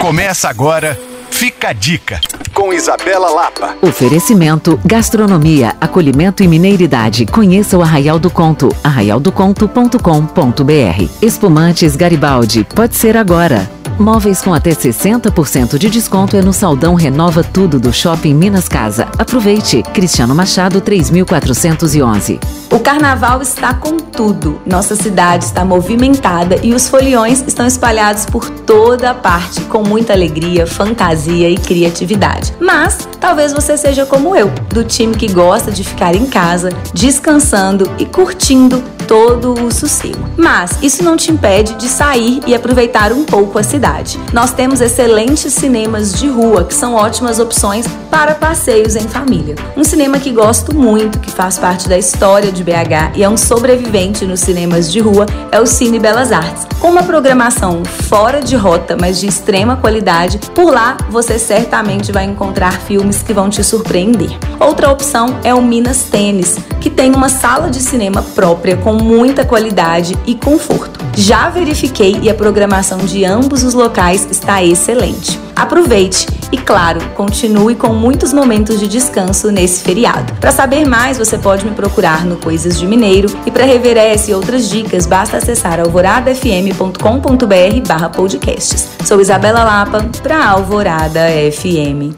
Começa agora, fica a dica, com Isabela Lapa. Oferecimento, gastronomia, acolhimento e mineiridade. Conheça o Arraial do Conto, arraialdoconto.com.br. Espumantes Garibaldi, pode ser agora. Móveis com até 60% de desconto é no Saldão Renova Tudo do Shopping Minas Casa. Aproveite. Cristiano Machado 3411. O carnaval está com tudo. Nossa cidade está movimentada e os foliões estão espalhados por toda a parte, com muita alegria, fantasia e criatividade. Mas talvez você seja como eu, do time que gosta de ficar em casa, descansando e curtindo todo o sossego. Mas isso não te impede de sair e aproveitar um pouco a cidade. Nós temos excelentes cinemas de rua que são ótimas opções para passeios em família. Um cinema que gosto muito, que faz parte da história de BH e é um sobrevivente nos cinemas de rua, é o Cine Belas Artes. Com uma programação fora de rota, mas de extrema qualidade, por lá você certamente vai encontrar filmes que vão te surpreender. Outra opção é o Minas Tênis, que tem uma sala de cinema própria com muita qualidade e conforto. Já verifiquei e a programação de ambos os locais está excelente. Aproveite e, claro, continue com muitos momentos de descanso nesse feriado. Para saber mais, você pode me procurar no Coisas de Mineiro e para rever essa e outras dicas, basta acessar alvoradafm.com.br/podcasts. Sou Isabela Lapa para Alvorada FM.